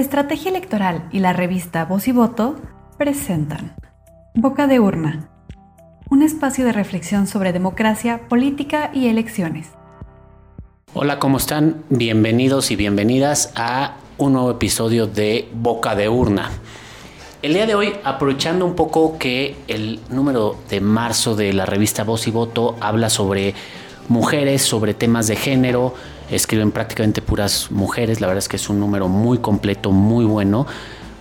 Estrategia Electoral y la revista Voz y Voto presentan Boca de Urna, un espacio de reflexión sobre democracia, política y elecciones. Hola, ¿cómo están? Bienvenidos y bienvenidas a un nuevo episodio de Boca de Urna. El día de hoy, aprovechando un poco que el número de marzo de la revista Voz y Voto habla sobre mujeres, sobre temas de género, escriben prácticamente puras mujeres, la verdad es que es un número muy completo, muy bueno.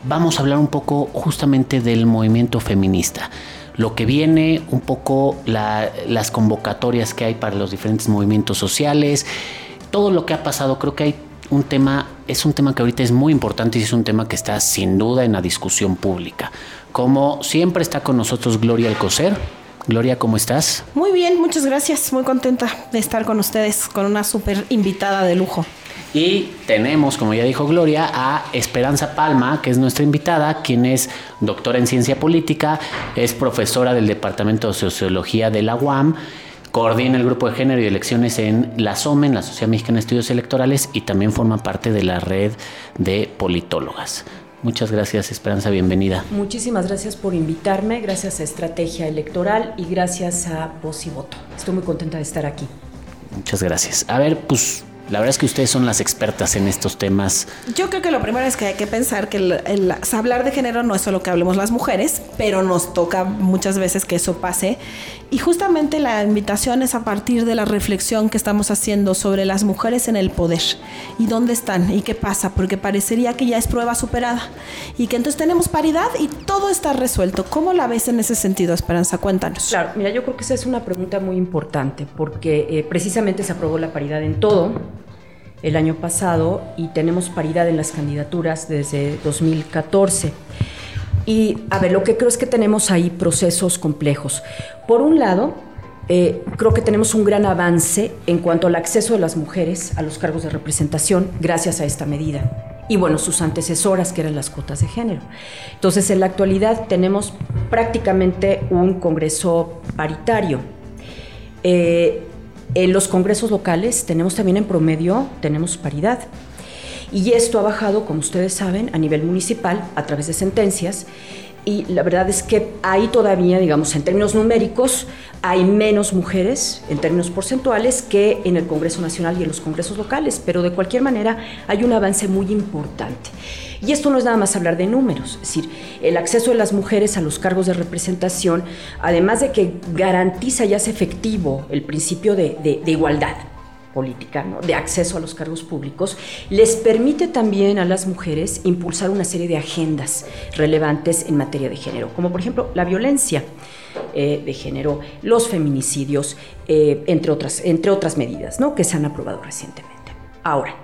Vamos a hablar un poco justamente del movimiento feminista, lo que viene, un poco las convocatorias que hay para los diferentes movimientos sociales, todo lo que ha pasado, creo que hay un tema, es un tema que ahorita es muy importante y es un tema que está sin duda en la discusión pública. Como siempre está con nosotros Gloria Alcocer, Gloria, ¿cómo estás? Muy bien, muchas gracias. Muy contenta de estar con ustedes, con una súper invitada de lujo. Y tenemos, como ya dijo Gloria, a Esperanza Palma, que es nuestra invitada, quien es doctora en ciencia política, es profesora del Departamento de Sociología de la UAM, coordina el grupo de género y elecciones en la SOME, en la Sociedad Mexicana de Estudios Electorales, y también forma parte de la red de politólogas. Muchas gracias, Esperanza, bienvenida. Muchísimas gracias por invitarme, gracias a Estrategia Electoral y gracias a Voz y Voto. Estoy muy contenta de estar aquí. Muchas gracias. A ver, pues la verdad es que ustedes son las expertas en estos temas. Yo creo que lo primero es que hay que pensar que el, hablar de género no es solo que hablemos las mujeres, pero nos toca muchas veces que eso pase. Y justamente la invitación es a partir de la reflexión que estamos haciendo sobre las mujeres en el poder y dónde están y qué pasa, porque parecería que ya es prueba superada y que entonces tenemos paridad y todo está resuelto. ¿Cómo la ves en ese sentido, Esperanza? Cuéntanos. Claro, mira, yo creo que esa es una pregunta muy importante porque eh, precisamente se aprobó la paridad en todo el año pasado y tenemos paridad en las candidaturas desde 2014. Y a ver, lo que creo es que tenemos ahí procesos complejos. Por un lado, eh, creo que tenemos un gran avance en cuanto al acceso de las mujeres a los cargos de representación gracias a esta medida. Y bueno, sus antecesoras, que eran las cuotas de género. Entonces, en la actualidad tenemos prácticamente un Congreso paritario. Eh, en los congresos locales tenemos también en promedio, tenemos paridad. Y esto ha bajado, como ustedes saben, a nivel municipal a través de sentencias. Y la verdad es que ahí todavía, digamos, en términos numéricos, hay menos mujeres en términos porcentuales que en el Congreso Nacional y en los congresos locales, pero de cualquier manera hay un avance muy importante. Y esto no es nada más hablar de números, es decir, el acceso de las mujeres a los cargos de representación, además de que garantiza ya es efectivo el principio de, igualdad política, de acceso a los cargos públicos, les permite también a las mujeres impulsar una serie de agendas relevantes en materia de género, como por ejemplo la violencia. Eh, de género, los feminicidios, eh, entre, otras, entre otras medidas ¿no? que se han aprobado recientemente. Ahora,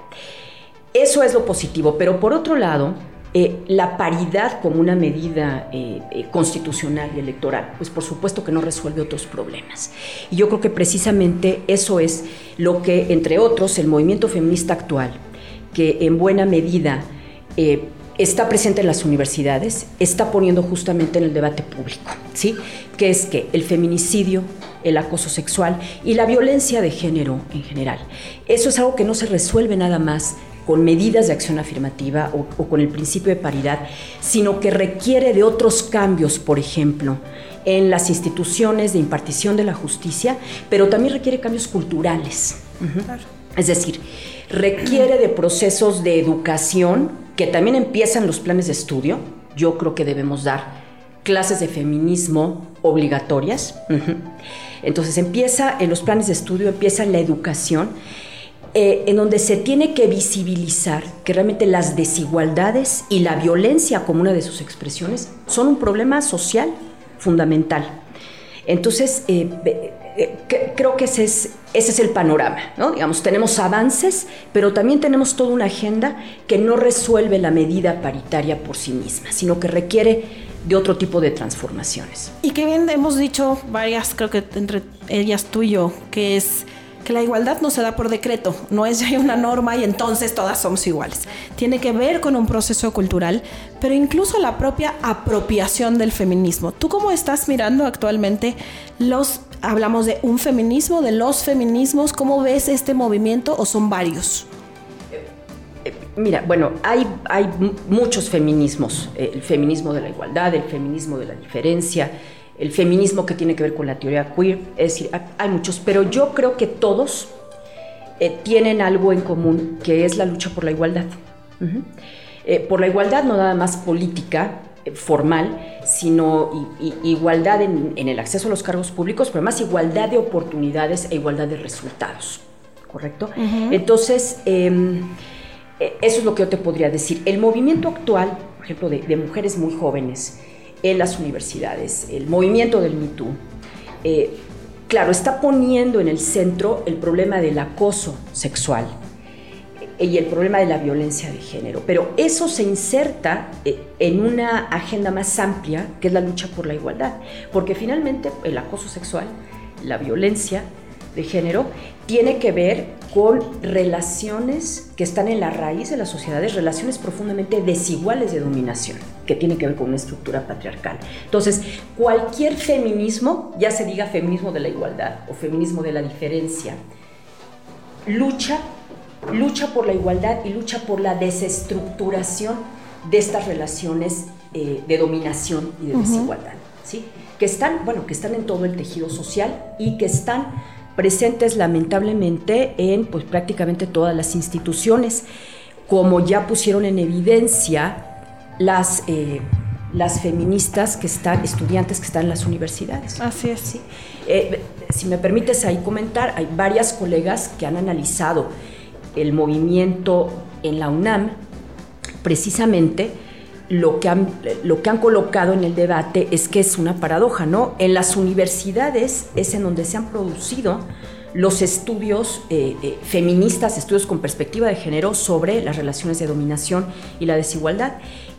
eso es lo positivo, pero por otro lado, eh, la paridad como una medida eh, eh, constitucional y electoral, pues por supuesto que no resuelve otros problemas. Y yo creo que precisamente eso es lo que, entre otros, el movimiento feminista actual, que en buena medida está presente en las universidades, está poniendo justamente en el debate público, ¿sí? Que es que el feminicidio, el acoso sexual y la violencia de género en general, eso es algo que no se resuelve nada más con medidas de acción afirmativa o, con el principio de paridad, sino que requiere de otros cambios, por ejemplo, en las instituciones de impartición de la justicia, pero también requiere cambios culturales. Es decir, requiere de procesos de educación que también empiezan los planes de estudio. Yo creo que debemos dar clases de feminismo obligatorias. Entonces empieza en los planes de estudio, empieza la educación eh, en donde se tiene que visibilizar que realmente las desigualdades y la violencia como una de sus expresiones son un problema social fundamental. Entonces, eh, eh, creo que ese es, ese es el panorama, ¿no? Digamos, tenemos avances, pero también tenemos toda una agenda que no resuelve la medida paritaria por sí misma, sino que requiere de otro tipo de transformaciones. Y que bien hemos dicho varias, creo que entre ellas tú y yo, que es que la igualdad no se da por decreto, no es ya una norma y entonces todas somos iguales. Tiene que ver con un proceso cultural, pero incluso la propia apropiación del feminismo. ¿Tú cómo estás mirando actualmente los, hablamos de un feminismo, de los feminismos, cómo ves este movimiento o son varios? Mira, bueno, hay, hay muchos feminismos, eh, el feminismo de la igualdad, el feminismo de la diferencia, el feminismo que tiene que ver con la teoría queer, es decir, hay muchos, pero yo creo que todos eh, tienen algo en común, que es la lucha por la igualdad. Eh, por la igualdad no nada más política, formal, sino igualdad en, el acceso a los cargos públicos, pero más igualdad de oportunidades e igualdad de resultados, ¿correcto? Entonces, em, eh, eso es lo que yo te podría decir. El movimiento actual, por ejemplo, de, mujeres muy jóvenes en las universidades, el movimiento del Me eh, claro, está poniendo en el centro el problema del acoso sexual eh, y el problema de la violencia de género, pero eso se inserta en una agenda más amplia que es la lucha por la igualdad, porque finalmente el acoso sexual, la violencia de género, tiene que ver con relaciones que están en la raíz de las sociedades, relaciones profundamente desiguales de dominación, que tienen que ver con una estructura patriarcal. Entonces, cualquier feminismo, ya se diga feminismo de la igualdad o feminismo de la diferencia, lucha, lucha por la igualdad y lucha por la desestructuración de estas relaciones eh, de dominación y de desigualdad, ¿sí? Que están, bueno, que están en todo el tejido social y que están presentes lamentablemente en pues, prácticamente todas las instituciones, como ya pusieron en evidencia las, eh, las feministas que están, estudiantes que están en las universidades. Así es. ¿Sí? Eh, si me permites ahí comentar, hay varias colegas que han analizado el movimiento en la UNAM, precisamente lo que, han, lo que han colocado en el debate es que es una paradoja, ¿no? En las universidades es en donde se han producido los estudios eh, eh, feministas, estudios con perspectiva de género sobre las relaciones de dominación y la desigualdad.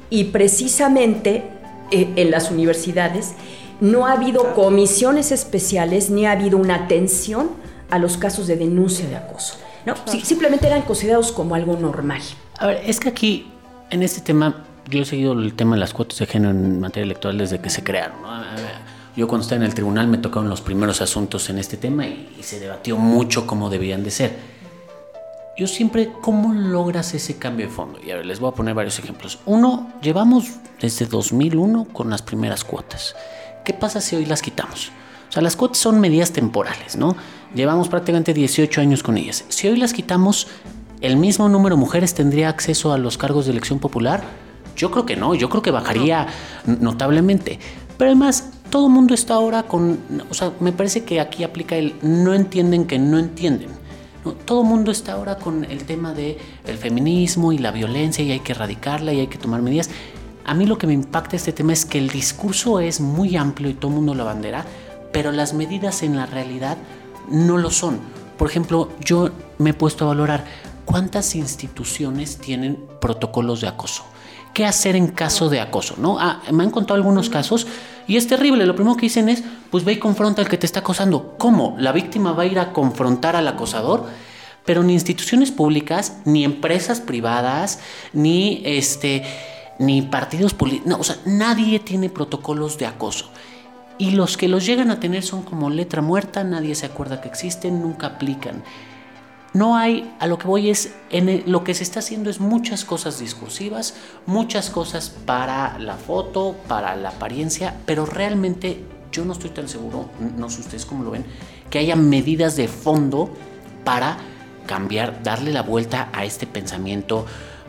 Y precisamente eh, en las universidades no ha habido comisiones especiales ni ha habido una atención a los casos de denuncia de acoso. ¿no? simplemente eran considerados como algo normal. A ver, es que aquí, en este tema, yo he seguido el tema de las cuotas de género en materia electoral desde que se crearon. Yo cuando estaba en el tribunal me tocaron los primeros asuntos en este tema y, se debatió mucho cómo debían de ser. Yo siempre, ¿cómo logras ese cambio de fondo? Y a ver, les voy a poner varios ejemplos. Uno, llevamos desde 2001 con las primeras cuotas. ¿Qué pasa si hoy las quitamos? O sea, las cuotas son medidas temporales, ¿no? Llevamos prácticamente 18 años con ellas. Si hoy las quitamos, ¿el mismo número de mujeres tendría acceso a los cargos de elección popular? Yo creo que no, yo creo que bajaría notablemente. Pero además, todo el mundo está ahora con, o sea, me parece que aquí aplica el no entienden que no entienden. Todo el mundo está ahora con el tema de el feminismo y la violencia y hay que erradicarla y hay que tomar medidas. A mí lo que me impacta este tema es que el discurso es muy amplio y todo el mundo lo bandera, pero las medidas en la realidad no lo son. Por ejemplo, yo me he puesto a valorar cuántas instituciones tienen protocolos de acoso qué hacer en caso de acoso, ¿no? Ah, me han contado algunos casos y es terrible. Lo primero que dicen es, pues ve y confronta al que te está acosando. ¿Cómo? ¿La víctima va a ir a confrontar al acosador? Pero ni instituciones públicas, ni empresas privadas, ni este, ni partidos políticos, no, o sea, nadie tiene protocolos de acoso. Y los que los llegan a tener son como letra muerta, nadie se acuerda que existen, nunca aplican. No hay, a lo que voy es, en lo que se está haciendo es muchas cosas discursivas, muchas cosas para la foto, para la apariencia, pero realmente yo no estoy tan seguro, no sé ustedes cómo lo ven, que haya medidas de fondo para cambiar, darle la vuelta a este pensamiento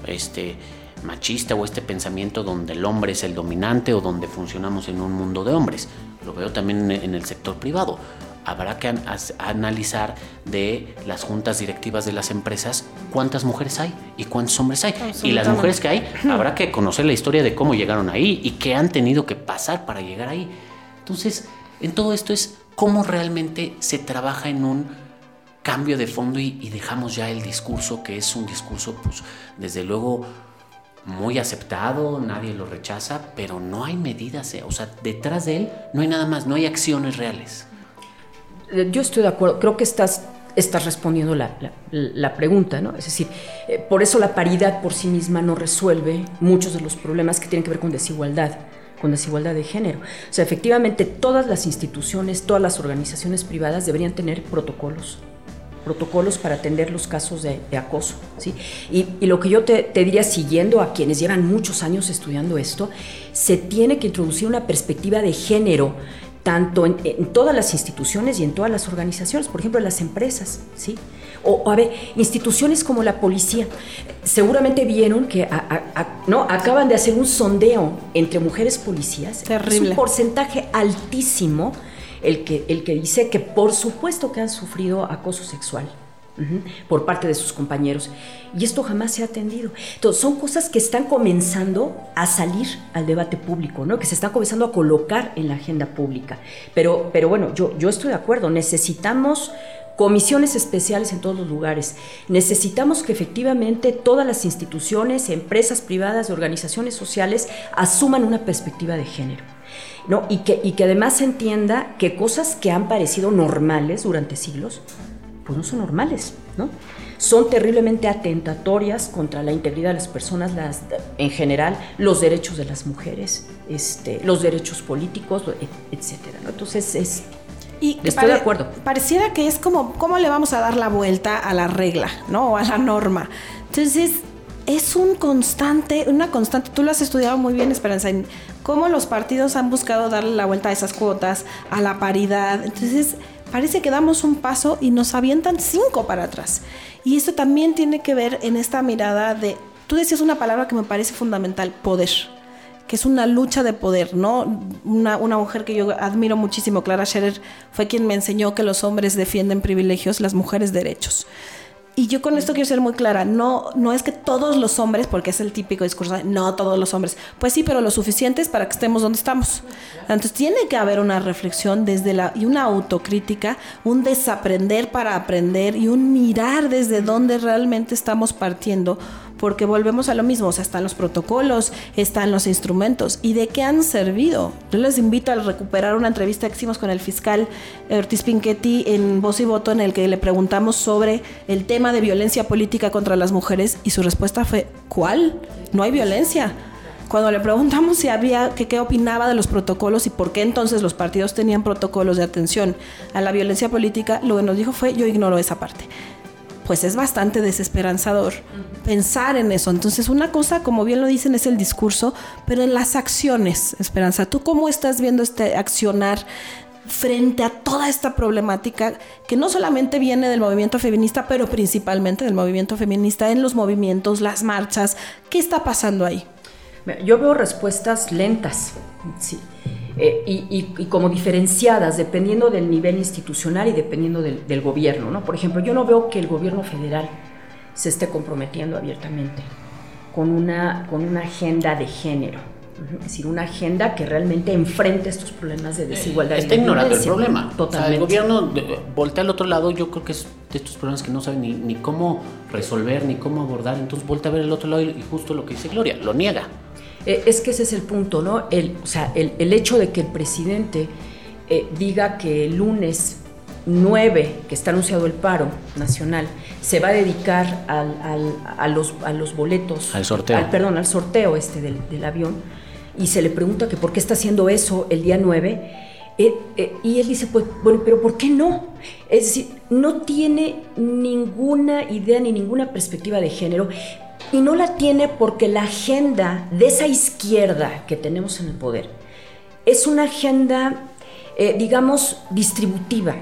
este, machista o este pensamiento donde el hombre es el dominante o donde funcionamos en un mundo de hombres. Lo veo también en el sector privado habrá que analizar de las juntas directivas de las empresas cuántas mujeres hay y cuántos hombres hay. Y las mujeres que hay, habrá que conocer la historia de cómo llegaron ahí y qué han tenido que pasar para llegar ahí. Entonces, en todo esto es cómo realmente se trabaja en un cambio de fondo y, y dejamos ya el discurso que es un discurso, pues, desde luego muy aceptado, nadie lo rechaza, pero no hay medidas, eh, o sea, detrás de él no hay nada más, no hay acciones reales. Yo estoy de acuerdo, creo que estás, estás respondiendo la, pregunta, ¿no? Es decir, eh, por eso la paridad por sí misma no resuelve muchos de los problemas que tienen que ver con desigualdad con desigualdad de género. O sea, efectivamente todas las instituciones, todas las organizaciones privadas deberían tener protocolos protocolos para atender los casos de, acoso. ¿sí? Y, lo que yo te, diría, siguiendo a quienes llevan muchos años estudiando esto, se tiene que introducir una perspectiva de género tanto en, todas las instituciones y en todas las organizaciones, por ejemplo, las empresas, ¿sí? O, a ver, instituciones como la policía, seguramente vieron que no acaban de hacer un sondeo entre mujeres policías. Terrible. Es un porcentaje altísimo el que, el que dice que por supuesto que han sufrido acoso sexual por parte de sus compañeros. Y esto jamás se ha atendido. Entonces, son cosas que están comenzando a salir al debate público, ¿no? que se están comenzando a colocar en la agenda pública. Pero, pero bueno, yo, yo estoy de acuerdo, necesitamos comisiones especiales en todos los lugares. Necesitamos que efectivamente todas las instituciones, empresas privadas, organizaciones sociales asuman una perspectiva de género. ¿no? Y, que, y que además se entienda que cosas que han parecido normales durante siglos pues no son normales, ¿no? Son terriblemente atentatorias contra la integridad de las personas, las, en general, los derechos de las mujeres, este, los derechos políticos, etcétera, ¿no? Entonces es y Estoy de acuerdo. Pareciera que es como, ¿cómo le vamos a dar la vuelta a la regla, ¿no? O a la norma. Entonces, es un constante, una constante. Tú lo has estudiado muy bien, Esperanza, en cómo los partidos han buscado darle la vuelta a esas cuotas, a la paridad. Entonces, parece que damos un paso y nos avientan cinco para atrás. Y esto también tiene que ver en esta mirada de, tú decías una palabra que me parece fundamental, poder que es una lucha de poder, ¿no? Una, una, mujer que yo admiro muchísimo, Clara Scherer, fue quien me enseñó que los hombres defienden privilegios, las mujeres derechos. Y yo con esto quiero ser muy clara, no, no es que todos los hombres, porque es el típico discurso, no todos los hombres, pues sí, pero lo suficientes para que estemos donde estamos. Entonces tiene que haber una reflexión desde la, y una autocrítica, un desaprender para aprender y un mirar desde dónde realmente estamos partiendo porque volvemos a lo mismo, o sea, están los protocolos, están los instrumentos, ¿y de qué han servido? Yo les invito a recuperar una entrevista que hicimos con el fiscal Ortiz Pinchetti en Voz y Voto, en el que le preguntamos sobre el tema de violencia política contra las mujeres, y su respuesta fue, ¿cuál? No hay violencia. Cuando le preguntamos si había, que qué opinaba de los protocolos y por qué entonces los partidos tenían protocolos de atención a la violencia política, lo que nos dijo fue, yo ignoro esa parte pues es bastante desesperanzador pensar en eso. Entonces, una cosa, como bien lo dicen, es el discurso, pero en las acciones, Esperanza, ¿tú cómo estás viendo este accionar frente a toda esta problemática que no solamente viene del movimiento feminista, pero principalmente del movimiento feminista en los movimientos, las marchas? ¿Qué está pasando ahí? Yo veo respuestas lentas, sí. Eh, y, como diferenciadas dependiendo del nivel institucional y dependiendo del, gobierno. ¿no? Por ejemplo, yo no veo que el gobierno federal se esté comprometiendo abiertamente con una, con una agenda de género. Es decir, una agenda que realmente enfrente estos problemas de desigualdad. Está ignorando el problema. Totalmente. el gobierno voltea al otro lado, yo creo que es de estos problemas que no sabe ni, ni cómo resolver, ni cómo abordar. Entonces voltea a ver el otro lado y justo lo que dice Gloria, lo niega. Eh, es que ese es el punto, ¿no? El, o sea, el, hecho de que el presidente eh, diga que el lunes 9, que está anunciado el paro nacional, se va a dedicar a, los, a los boletos. Al sorteo. perdón, al sorteo este del, avión. Y se le pregunta que por qué está haciendo eso el día 9. Eh, y él dice, pues, bueno, pero ¿por qué no? Es decir, no tiene ninguna idea ni ninguna perspectiva de género, y no la tiene porque la agenda de esa izquierda que tenemos en el poder es una agenda, eh, digamos, distributiva,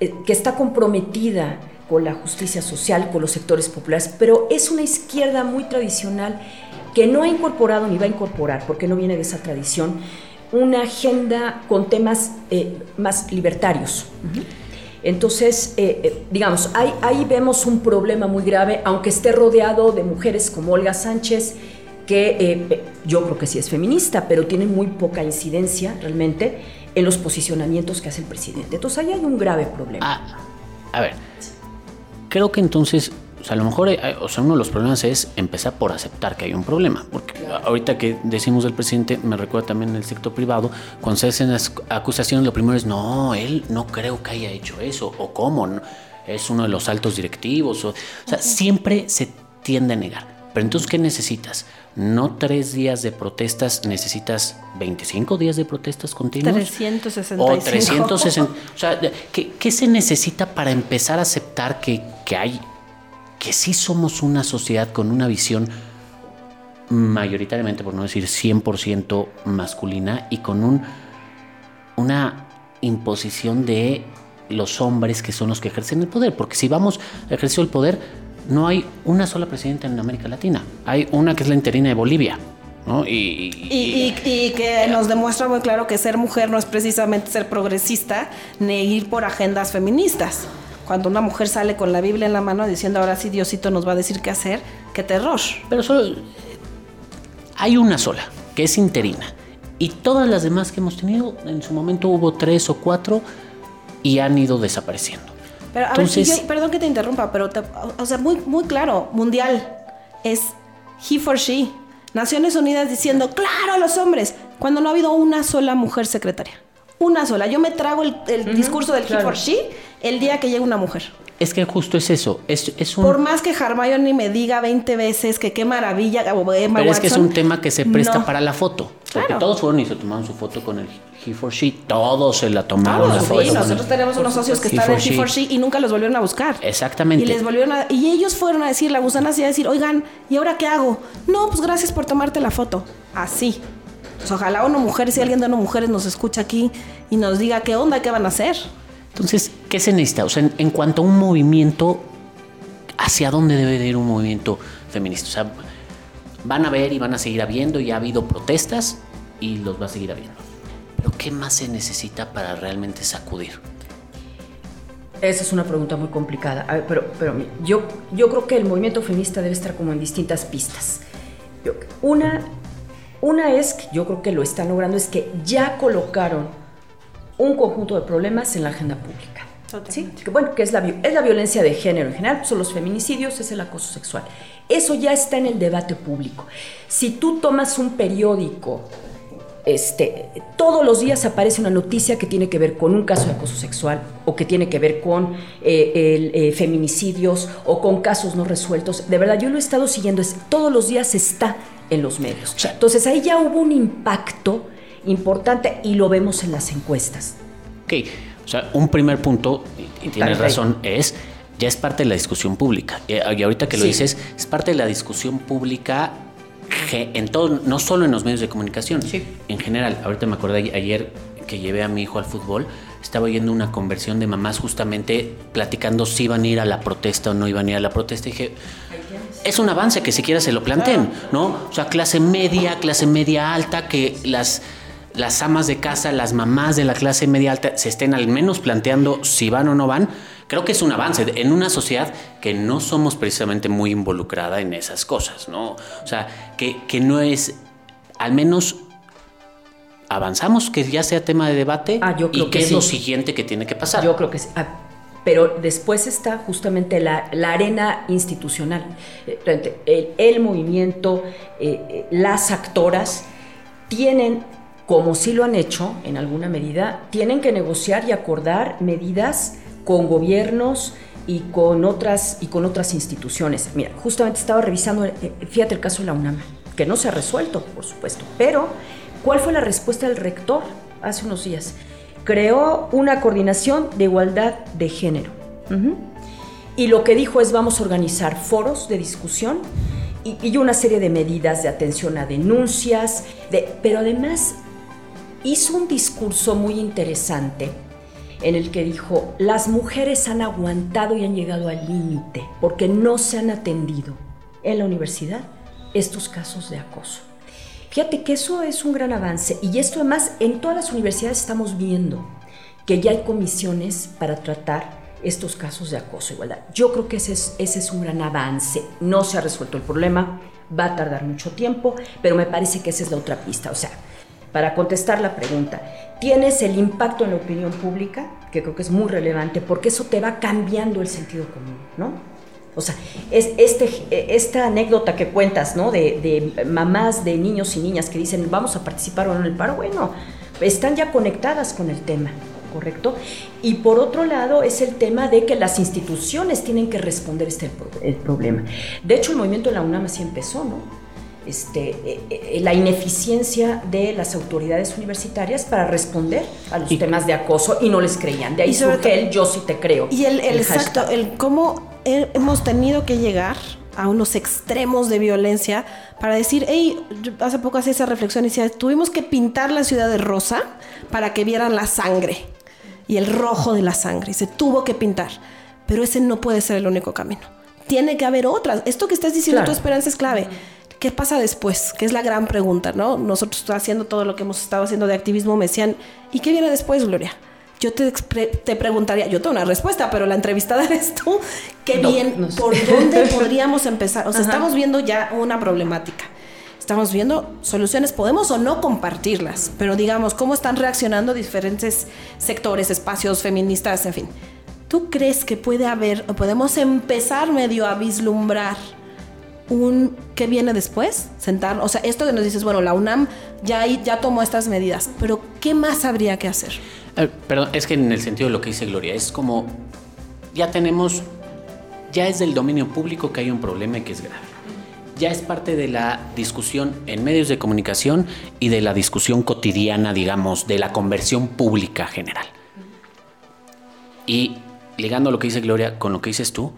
eh, que está comprometida con la justicia social, con los sectores populares, pero es una izquierda muy tradicional que no ha incorporado ni va a incorporar, porque no viene de esa tradición, una agenda con temas eh, más libertarios. Entonces, eh, eh, digamos, ahí, vemos un problema muy grave, aunque esté rodeado de mujeres como Olga Sánchez, que eh, yo creo que sí es feminista, pero tiene muy poca incidencia realmente en los posicionamientos que hace el presidente. Entonces ahí hay un grave problema. Ah, a ver, creo que entonces o sea, a lo mejor eh, o sea, uno de los problemas es empezar por aceptar que hay un problema. Porque ahorita que decimos del presidente, me recuerda también el sector privado, cuando se hacen las acusaciones, lo primero es, no, él no creo que haya hecho eso, o cómo, es uno de los altos directivos. O, sea, siempre se tiende a negar. Pero entonces, ¿qué necesitas? no tres días de protestas, necesitas 25 días de protestas continuas. 365. O 360. O sea, ¿qué, qué se necesita para empezar a aceptar que, que hay, que sí somos una sociedad con una visión mayoritariamente, por no decir 100% masculina y con un, una imposición de los hombres que son los que ejercen el poder? Porque si vamos a ejercer el poder, no hay una sola presidenta en América Latina. Hay una que es la interina de Bolivia. ¿no? Y, y, y, que nos demuestra muy claro que ser mujer no es precisamente ser progresista ni ir por agendas feministas. Cuando una mujer sale con la Biblia en la mano diciendo ahora sí Diosito nos va a decir qué hacer, qué terror. Pero solo hay una sola, que es interina. Y todas las demás que hemos tenido, en su momento hubo tres o cuatro y han ido desapareciendo. Pero a ver, perdón que te interrumpa, pero o sea, muy, muy claro, mundial es he for she. Naciones Unidas diciendo, claro, a los hombres, cuando no ha habido una sola mujer secretaria. Una sola. Yo me trago el, discurso del he for she el día que llega una mujer. Es que justo es eso. Es, es un... Por más que Hermione me diga 20 veces que qué maravilla, Pero es que es un tema que se presta para la foto. Porque todos fueron y se tomaron su foto con el He for She. Todos se la tomaron. la foto sí, nosotros tenemos unos socios que están en He for She y nunca los volvieron a buscar. Exactamente. Y les volvieron a, y ellos fueron a decir, la gusana así a decir, oigan, ¿y ahora qué hago? No, pues gracias por tomarte la foto. Así. Pues ojalá uno mujeres, si alguien de uno mujeres nos escucha aquí y nos diga qué onda, qué van a hacer. Entonces, ¿qué se necesita? O sea, en, cuanto a un movimiento, ¿hacia dónde debe de ir un movimiento feminista? O sea, van a ver y van a seguir habiendo y ha habido protestas y los va a seguir habiendo. Pero ¿qué más se necesita para realmente sacudir? Esa es una pregunta muy complicada. pero, pero yo, yo creo que el movimiento feminista debe estar como en distintas pistas. una, una es, que yo creo que lo están logrando, es que ya colocaron un conjunto de problemas en la agenda pública. ¿Sí? Que, bueno, que es la, es la violencia de género en general, son los feminicidios, es el acoso sexual. Eso ya está en el debate público. Si tú tomas un periódico, este, todos los días aparece una noticia que tiene que ver con un caso de acoso sexual o que tiene que ver con eh, eh, feminicidios o con casos no resueltos. De verdad, yo lo he estado siguiendo, es, todos los días está en los medios. Entonces ahí ya hubo un impacto importante y lo vemos en las encuestas. Ok, o sea, un primer punto, y tienes razón, es ya es parte de la discusión pública. Y ahorita que lo dices, es parte de la discusión pública en todo, no solo en los medios de comunicación, en general. Ahorita me acordé ayer que llevé a mi hijo al fútbol, estaba oyendo una conversión de mamás justamente platicando si iban a ir a la protesta o no iban a ir a la protesta. Y dije, es un avance que siquiera se lo planteen, ¿no? O sea, clase media, clase media alta, que las las amas de casa, las mamás de la clase media alta se estén al menos planteando si van o no van, creo que es un avance en una sociedad que no somos precisamente muy involucrada en esas cosas, ¿no? O sea, que, que no es, al menos avanzamos, que ya sea tema de debate ah, yo creo y qué es lo siguiente que tiene que pasar. Yo creo que sí. Ah, pero después está justamente la, la arena institucional, eh, el, el movimiento, eh, eh, las actoras tienen como sí lo han hecho en alguna medida, tienen que negociar y acordar medidas con gobiernos y con otras, y con otras instituciones. Mira, justamente estaba revisando, eh, fíjate el caso de la UNAM, que no se ha resuelto, por supuesto, pero ¿cuál fue la respuesta del rector hace unos días? Creó una coordinación de igualdad de género. Y lo que dijo es vamos a organizar foros de discusión y, una serie de medidas de atención a denuncias, de, pero además hizo un discurso muy interesante en el que dijo, las mujeres han aguantado y han llegado al límite porque no se han atendido en la universidad estos casos de acoso. Fíjate que eso es un gran avance y esto además en todas las universidades estamos viendo que ya hay comisiones para tratar estos casos de acoso igualdad. Yo creo que ese es, ese es un gran avance. No se ha resuelto el problema, va a tardar mucho tiempo, pero me parece que esa es la otra pista. O sea, para contestar la pregunta. Tienes el impacto en la opinión pública, que creo que es muy relevante, porque eso te va cambiando el sentido común, ¿no? O sea, es este, esta anécdota que cuentas, ¿no? De, mamás de niños y niñas que dicen, vamos a participar o no en el paro, bueno, están ya conectadas con el tema, ¿correcto? Y por otro lado es el tema de que las instituciones tienen que responder este el problema. De hecho, el movimiento de la UNAM así empezó, ¿no? Este, eh, eh, la ineficiencia de las autoridades universitarias para responder a los temas de acoso y no les creían. De ahí surge el yo sí te creo. Y el, exacto, el cómo hemos tenido que llegar a unos extremos de violencia para decir, hey, hace poco hacía esa reflexión y decía, tuvimos que pintar la ciudad de rosa para que vieran la sangre y el rojo de la sangre. Y se tuvo que pintar. Pero ese no puede ser el único camino. Tiene que haber otras. Esto que estás diciendo, tu esperanza es clave. ¿Qué pasa después? Que es la gran pregunta, ¿no? Nosotros haciendo todo lo que hemos estado haciendo de activismo me decían, ¿y qué viene después, Gloria? Yo te, te preguntaría, yo tengo una respuesta, pero la entrevistada eres tú. Qué bien, ¿por dónde podríamos empezar? O sea, estamos viendo ya una problemática estamos viendo soluciones, podemos o no compartirlas, pero digamos, cómo están reaccionando diferentes sectores, espacios feministas, en fin. ¿Tú crees que puede haber, o podemos empezar medio a vislumbrar un qué viene después? Sentar, o sea, esto que nos dices, bueno, la UNAM ya, ya tomó estas medidas, pero ¿qué más habría que hacer? Eh, perdón, es que en el sentido de lo que dice Gloria, es como, ya tenemos, ya es del dominio público que hay un problema y que es grave ya es parte de la discusión en medios de comunicación y de la discusión cotidiana, digamos, de la conversión pública general. Y ligando lo que dice Gloria con lo que dices tú,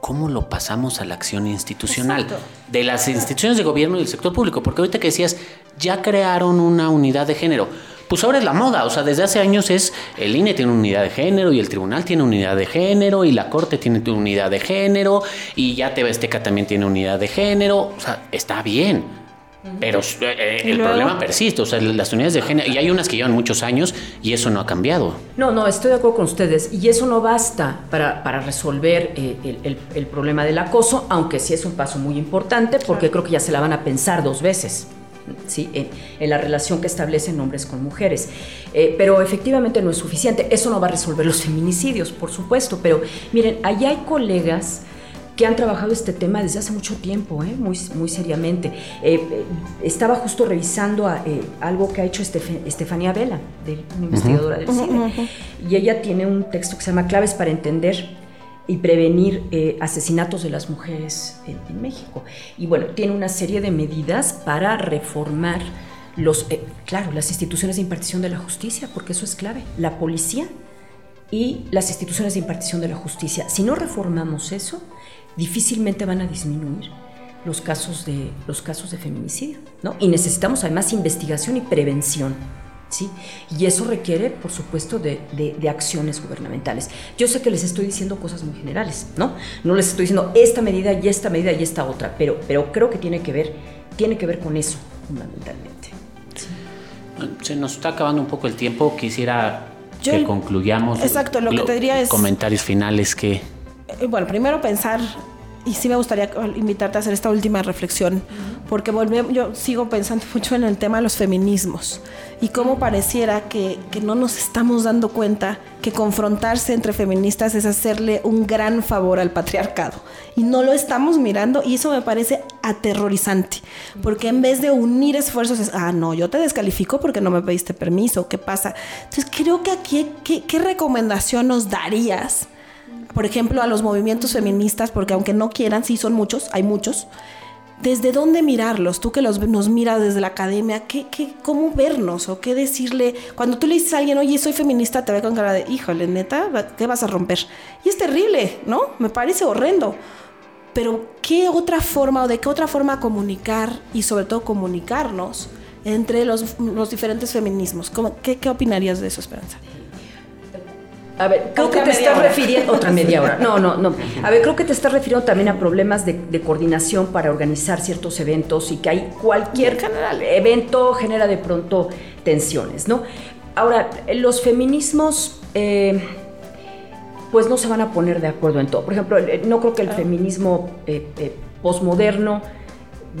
¿cómo lo pasamos a la acción institucional? De las instituciones de gobierno y del sector público, porque ahorita que decías, ya crearon una unidad de género pues ahora es la moda. O sea, desde hace años es el INE tiene una unidad de género y el tribunal tiene unidad de género y la corte tiene unidad de género y ya TV Azteca también tiene unidad de género. O sea, está bien. Pero eh, el problema persiste, o sea, las unidades de género, y hay unas que llevan muchos años y eso no ha cambiado. No, no, estoy de acuerdo con ustedes, y eso no basta para, para resolver eh, el, el, problema del acoso, aunque sí es un paso muy importante, porque creo que ya se la van a pensar dos veces. ¿sí? En, la relación que establecen hombres con mujeres. Eh, pero efectivamente no es suficiente. Eso no va a resolver los feminicidios, por supuesto, pero miren, allá hay colegas que han trabajado este tema desde hace mucho tiempo, ¿eh? muy, muy seriamente. Eh, estaba justo revisando algo que ha hecho Estefanía Vela, una investigadora del cine, y ella tiene un texto que se llama Claves para entender y prevenir eh, asesinatos de las mujeres en, México. Y bueno, tiene una serie de medidas para reformar los, eh, claro, las instituciones de impartición de la justicia, porque eso es clave, la policía y las instituciones de impartición de la justicia. Si no reformamos eso, difícilmente van a disminuir los casos de, los casos de feminicidio, ¿no? Y necesitamos además investigación y prevención. ¿sí? Y eso requiere, por supuesto, de, acciones gubernamentales. Yo sé que les estoy diciendo cosas muy generales, ¿no? No les estoy diciendo esta medida y esta medida y esta otra, pero, pero creo que tiene que ver, tiene que ver con eso, fundamentalmente. Se nos está acabando un poco el tiempo. Quisiera que concluyamos. Exacto, lo que te diría es. Comentarios finales que. Eh, bueno, primero pensar y sí me gustaría invitarte a hacer esta última reflexión, porque yo sigo pensando mucho en el tema de los feminismos y cómo pareciera que, que, no nos estamos dando cuenta que confrontarse entre feministas es hacerle un gran favor al patriarcado. Y no lo estamos mirando y eso me parece aterrorizante, porque en vez de unir esfuerzos es, ah, no, yo te descalifico porque no me pediste permiso, ¿qué pasa? Entonces creo que aquí, ¿qué, qué recomendación nos darías? Por ejemplo, a los movimientos feministas, porque aunque no quieran, sí son muchos, hay muchos. ¿Desde dónde mirarlos? Tú que los, nos miras desde la academia, ¿qué, ¿cómo vernos? ¿O qué decirle? Cuando tú le dices a alguien, oye, soy feminista, te ve con cara de, híjole, neta, ¿qué vas a romper? Y es terrible, ¿no? Me parece horrendo. Pero, ¿qué otra forma o de qué otra forma comunicar y sobre todo comunicarnos entre los, los diferentes feminismos? ¿Qué, ¿Qué opinarías de eso, Esperanza? A ver, creo que te estás refiriendo. Otra media hora. No, no, no. A ver, creo que te estás refiriendo también a problemas de, coordinación para organizar ciertos eventos y que hay cualquier evento genera de pronto tensiones, ¿no? Ahora, los feminismos. Eh, pues no se van a poner de acuerdo en todo. Por ejemplo, no creo que el feminismo eh, eh, posmoderno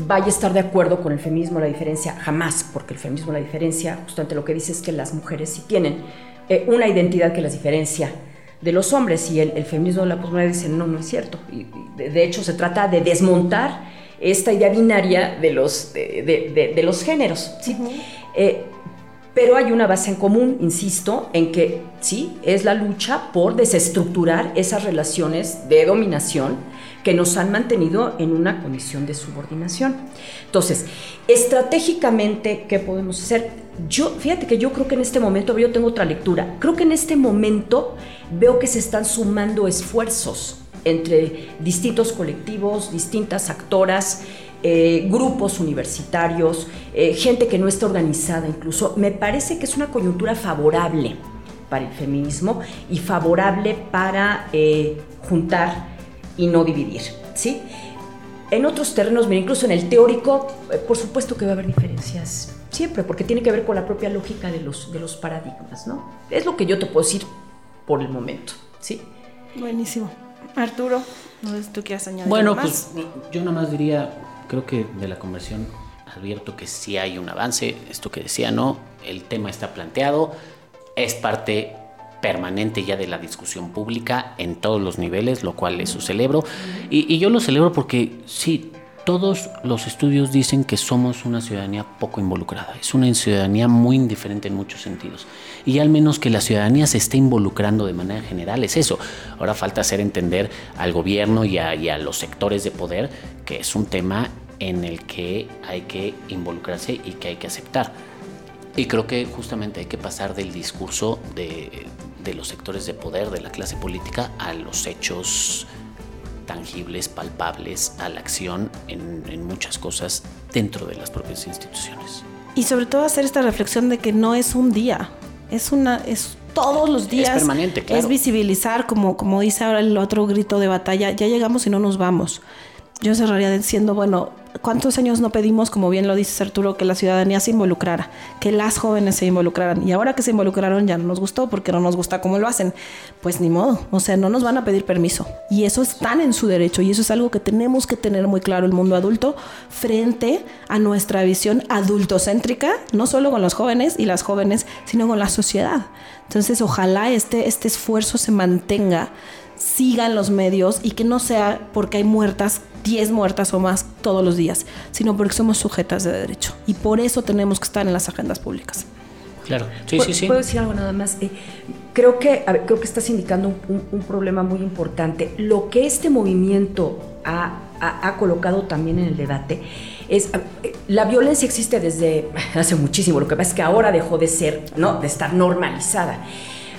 vaya a estar de acuerdo con el feminismo la diferencia, jamás, porque el feminismo la diferencia, justamente lo que dice es que las mujeres sí tienen eh, una identidad que las diferencia de los hombres y el, feminismo de la posmodernidad dice no, no es cierto. Y, de, hecho se trata de desmontar esta idea binaria de los, de, los géneros. ¿sí? Eh, pero hay una base en común, insisto, en que sí, es la lucha por desestructurar esas relaciones de dominación que nos han mantenido en una condición de subordinación. Entonces, estratégicamente, ¿qué podemos hacer? Yo, fíjate que yo creo que en este momento, yo tengo otra lectura, creo que en este momento veo que se están sumando esfuerzos entre distintos colectivos, distintas actoras, eh, grupos universitarios, eh, gente que no está organizada incluso. Me parece que es una coyuntura favorable para el feminismo y favorable para eh, juntar y no dividir. ¿sí? En otros terrenos, mira, incluso en el teórico, por supuesto que va a haber diferencias siempre, porque tiene que ver con la propia lógica de los, de los paradigmas. ¿no? Es lo que yo te puedo decir por el momento. ¿sí? Buenísimo. Arturo, no sé si tú quieres añadir Bueno, algo más? pues yo nada más diría, creo que de la conversión advierto que sí hay un avance, esto que decía, ¿no? El tema está planteado, es parte permanente ya de la discusión pública en todos los niveles, lo cual eso celebro. Y, y yo lo celebro porque sí, todos los estudios dicen que somos una ciudadanía poco involucrada, es una ciudadanía muy indiferente en muchos sentidos. Y al menos que la ciudadanía se esté involucrando de manera general es eso. Ahora falta hacer entender al gobierno y a, y a los sectores de poder que es un tema en el que hay que involucrarse y que hay que aceptar. Y creo que justamente hay que pasar del discurso de, de los sectores de poder, de la clase política, a los hechos tangibles, palpables, a la acción en, en muchas cosas dentro de las propias instituciones. Y sobre todo hacer esta reflexión de que no es un día, es una, es todos los días. Es permanente, claro. Es visibilizar, como, como dice ahora el otro grito de batalla, ya llegamos y no nos vamos. Yo cerraría diciendo, bueno, ¿cuántos años no pedimos, como bien lo dice Arturo, que la ciudadanía se involucrara, que las jóvenes se involucraran? Y ahora que se involucraron ya no nos gustó porque no nos gusta cómo lo hacen. Pues ni modo, o sea, no nos van a pedir permiso. Y eso están en su derecho y eso es algo que tenemos que tener muy claro el mundo adulto frente a nuestra visión adultocéntrica, no solo con los jóvenes y las jóvenes, sino con la sociedad. Entonces, ojalá este, este esfuerzo se mantenga sigan los medios y que no sea porque hay muertas, 10 muertas o más todos los días, sino porque somos sujetas de derecho. Y por eso tenemos que estar en las agendas públicas. Claro, sí, sí, sí. ¿Puedo decir algo nada más? Eh, creo, que, a ver, creo que estás indicando un, un, un, problema muy importante. Lo que este movimiento ha, ha, ha colocado también en el debate es la violencia existe desde hace muchísimo, lo que pasa es que ahora dejó de ser, ¿no? de estar normalizada.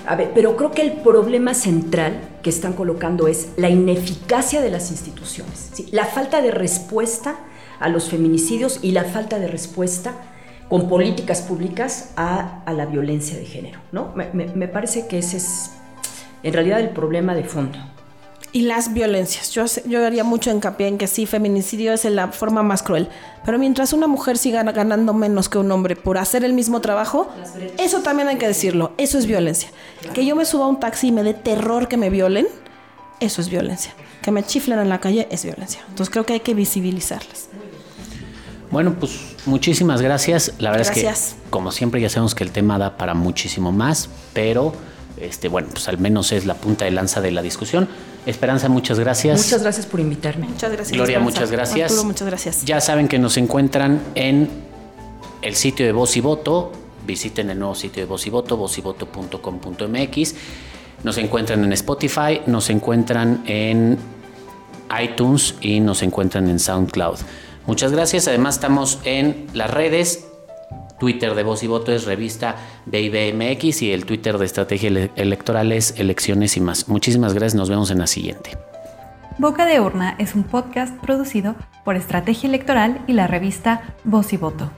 A ver, pero creo que el problema central que están colocando es la ineficacia de las instituciones, la falta de respuesta a los feminicidios y la falta de respuesta con políticas públicas a, la violencia de género. ¿no? Me parece que ese es en realidad el problema de fondo y las violencias. Yo, yo haría mucho hincapié en que sí, feminicidio es la forma más cruel. Pero mientras una mujer siga ganando menos que un hombre por hacer el mismo trabajo, eso también hay que decirlo. Eso es violencia. Claro. Que yo me suba a un taxi y me dé terror que me violen, eso es violencia. Que me chiflen en la calle es violencia. Entonces creo que hay que visibilizarlas. Bueno, pues muchísimas gracias. La verdad gracias. es que, como siempre, ya sabemos que el tema da para muchísimo más, pero este, bueno, pues al menos es la punta de lanza de la discusión. Esperanza, muchas gracias. Muchas gracias por invitarme. Muchas gracias. Gloria, Esperanza. muchas gracias. Arturo, muchas gracias. Ya saben que nos encuentran en el sitio de Voz y Voto. Visiten el nuevo sitio de Voz y Voto, vozyvoto.com.mx. Nos encuentran en Spotify, nos encuentran en iTunes y nos encuentran en SoundCloud. Muchas gracias. Además estamos en las redes Twitter de Voz y Voto es revista BIBMX y el Twitter de Estrategia Electoral es Elecciones y más. Muchísimas gracias, nos vemos en la siguiente. Boca de Urna es un podcast producido por Estrategia Electoral y la revista Voz y Voto.